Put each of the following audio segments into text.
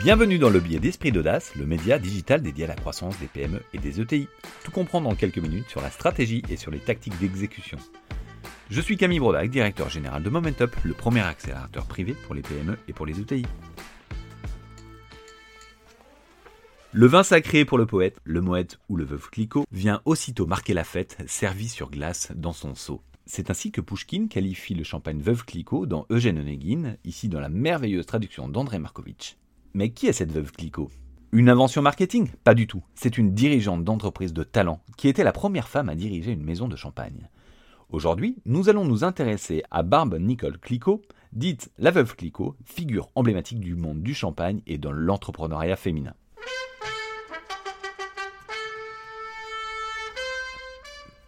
Bienvenue dans le biais d'Esprit d'Audace, le média digital dédié à la croissance des PME et des ETI. Tout comprendre en quelques minutes sur la stratégie et sur les tactiques d'exécution. Je suis Camille Brodac, directeur général de Momentup, le premier accélérateur privé pour les PME et pour les ETI. Le vin sacré pour le poète, le moët ou le veuve Clicquot vient aussitôt marquer la fête, servi sur glace dans son seau. C'est ainsi que Pouchkine qualifie le champagne Veuve Clicquot dans Eugène Onegin, ici dans la merveilleuse traduction d'André Markovitch. Mais qui est cette Veuve Clicquot? Une invention marketing? Pas du tout. C'est une dirigeante d'entreprise de talent qui était la première femme à diriger une maison de champagne. Aujourd'hui, nous allons nous intéresser à Barbe Nicole Clicquot, dite la Veuve Clicquot, figure emblématique du monde du champagne et dans l'entrepreneuriat féminin.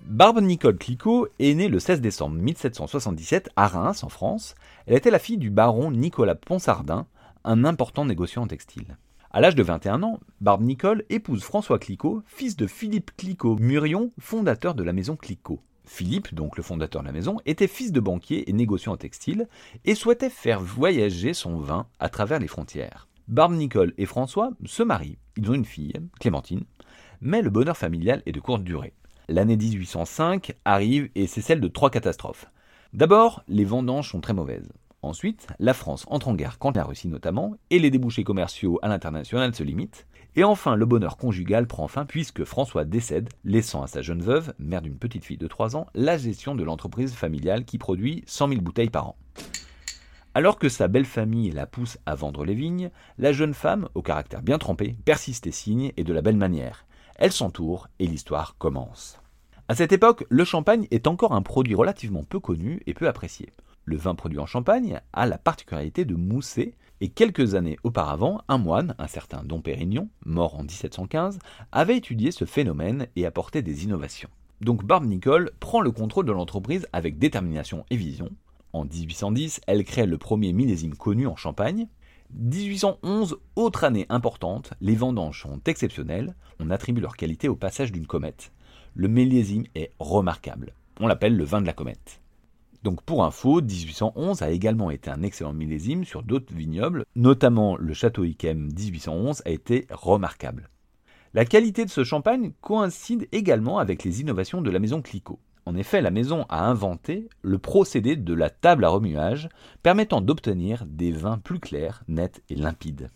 Barbe Nicole Clicquot est née le 16 décembre 1777 à Reims, en France. Elle était la fille du baron Nicolas Ponsardin, un important négociant en textile. À l'âge de 21 ans, Barbe Nicole épouse François Clicquot, fils de Philippe Clicquot Murion, fondateur de la maison Clicquot. Philippe, donc le fondateur de la maison, était fils de banquier et négociant en textile et souhaitait faire voyager son vin à travers les frontières. Barbe Nicole et François se marient. Ils ont une fille, Clémentine, mais le bonheur familial est de courte durée l'année 1805 arrive et c'est celle de trois catastrophes. D'abord, les vendanges sont très mauvaises. Ensuite, la France entre en guerre contre la Russie notamment, et les débouchés commerciaux à l'international se limitent. Et enfin, le bonheur conjugal prend fin puisque François décède, laissant à sa jeune veuve, mère d'une petite fille de 3 ans, la gestion de l'entreprise familiale qui produit 100 000 bouteilles par an. Alors que sa belle famille la pousse à vendre les vignes, la jeune femme, au caractère bien trempé, persiste et signe et de la belle manière. Elle s'entoure et l'histoire commence. À cette époque, le champagne est encore un produit relativement peu connu et peu apprécié. Le vin produit en Champagne a la particularité de mousser, et quelques années auparavant, un moine, un certain Dom Pérignon, mort en 1715, avait étudié ce phénomène et apporté des innovations. Donc Barbe Nicole prend le contrôle de l'entreprise avec détermination et vision. En 1810, elle crée le premier millésime connu en Champagne. 1811, autre année importante, les vendanges sont exceptionnelles, on attribue leur qualité au passage d'une comète le millésime est remarquable. On l'appelle le vin de la comète. Donc pour info, 1811 a également été un excellent millésime sur d'autres vignobles, notamment le Château Yquem 1811 a été remarquable. La qualité de ce champagne coïncide également avec les innovations de la maison Clicquot. En effet, la maison a inventé le procédé de la table à remuage, permettant d'obtenir des vins plus clairs, nets et limpides.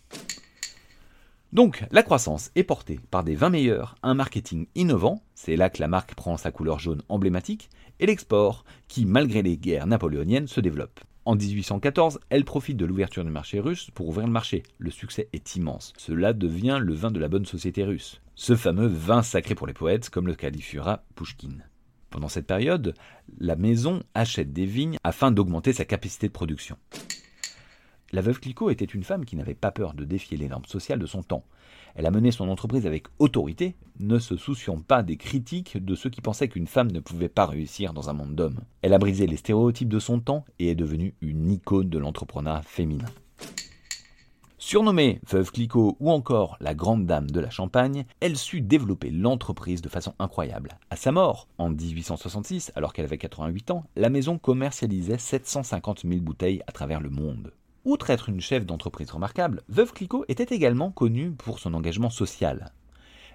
Donc, la croissance est portée par des vins meilleurs, un marketing innovant, c'est là que la marque prend sa couleur jaune emblématique, et l'export, qui, malgré les guerres napoléoniennes, se développe. En 1814, elle profite de l'ouverture du marché russe pour ouvrir le marché. Le succès est immense. Cela devient le vin de la bonne société russe. Ce fameux vin sacré pour les poètes, comme le qualifiera Pushkin. Pendant cette période, la maison achète des vignes afin d'augmenter sa capacité de production. La veuve Clicquot était une femme qui n'avait pas peur de défier les normes sociales de son temps. Elle a mené son entreprise avec autorité, ne se souciant pas des critiques de ceux qui pensaient qu'une femme ne pouvait pas réussir dans un monde d'hommes. Elle a brisé les stéréotypes de son temps et est devenue une icône de l'entrepreneuriat féminin. Surnommée Veuve Clicquot ou encore la grande dame de la Champagne, elle sut développer l'entreprise de façon incroyable. À sa mort, en 1866, alors qu'elle avait 88 ans, la maison commercialisait 750 000 bouteilles à travers le monde. Outre être une chef d'entreprise remarquable, Veuve Clicquot était également connue pour son engagement social.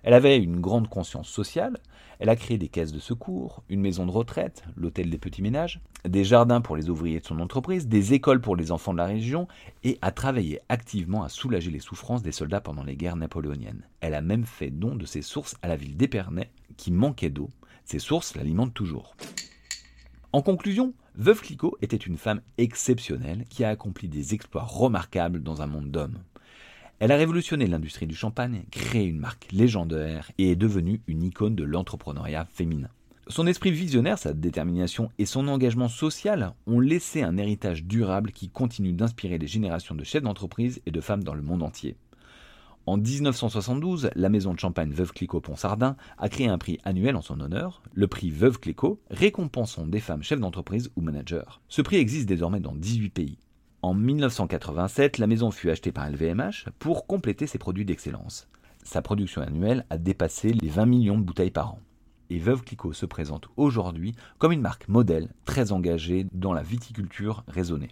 Elle avait une grande conscience sociale, elle a créé des caisses de secours, une maison de retraite, l'hôtel des petits ménages, des jardins pour les ouvriers de son entreprise, des écoles pour les enfants de la région, et a travaillé activement à soulager les souffrances des soldats pendant les guerres napoléoniennes. Elle a même fait don de ses sources à la ville d'Épernay, qui manquait d'eau. Ces sources l'alimentent toujours. En conclusion, Veuve Clicquot était une femme exceptionnelle qui a accompli des exploits remarquables dans un monde d'hommes. Elle a révolutionné l'industrie du champagne, créé une marque légendaire et est devenue une icône de l'entrepreneuriat féminin. Son esprit visionnaire, sa détermination et son engagement social ont laissé un héritage durable qui continue d'inspirer les générations de chefs d'entreprise et de femmes dans le monde entier. En 1972, la maison de champagne Veuve Clicquot Ponsardin a créé un prix annuel en son honneur, le prix Veuve Clicquot, récompensant des femmes chefs d'entreprise ou managers. Ce prix existe désormais dans 18 pays. En 1987, la maison fut achetée par LVMH pour compléter ses produits d'excellence. Sa production annuelle a dépassé les 20 millions de bouteilles par an. Et Veuve Clicquot se présente aujourd'hui comme une marque modèle très engagée dans la viticulture raisonnée.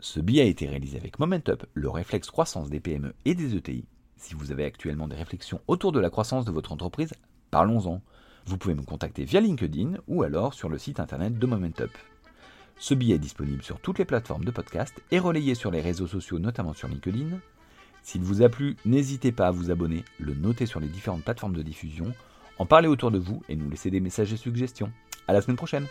Ce billet a été réalisé avec Momentup, le réflexe croissance des PME et des ETI. Si vous avez actuellement des réflexions autour de la croissance de votre entreprise, parlons-en. Vous pouvez me contacter via LinkedIn ou alors sur le site internet de Momentup. Ce billet est disponible sur toutes les plateformes de podcast et relayé sur les réseaux sociaux, notamment sur LinkedIn. S'il vous a plu, n'hésitez pas à vous abonner, le noter sur les différentes plateformes de diffusion, en parler autour de vous et nous laisser des messages et suggestions. À la semaine prochaine!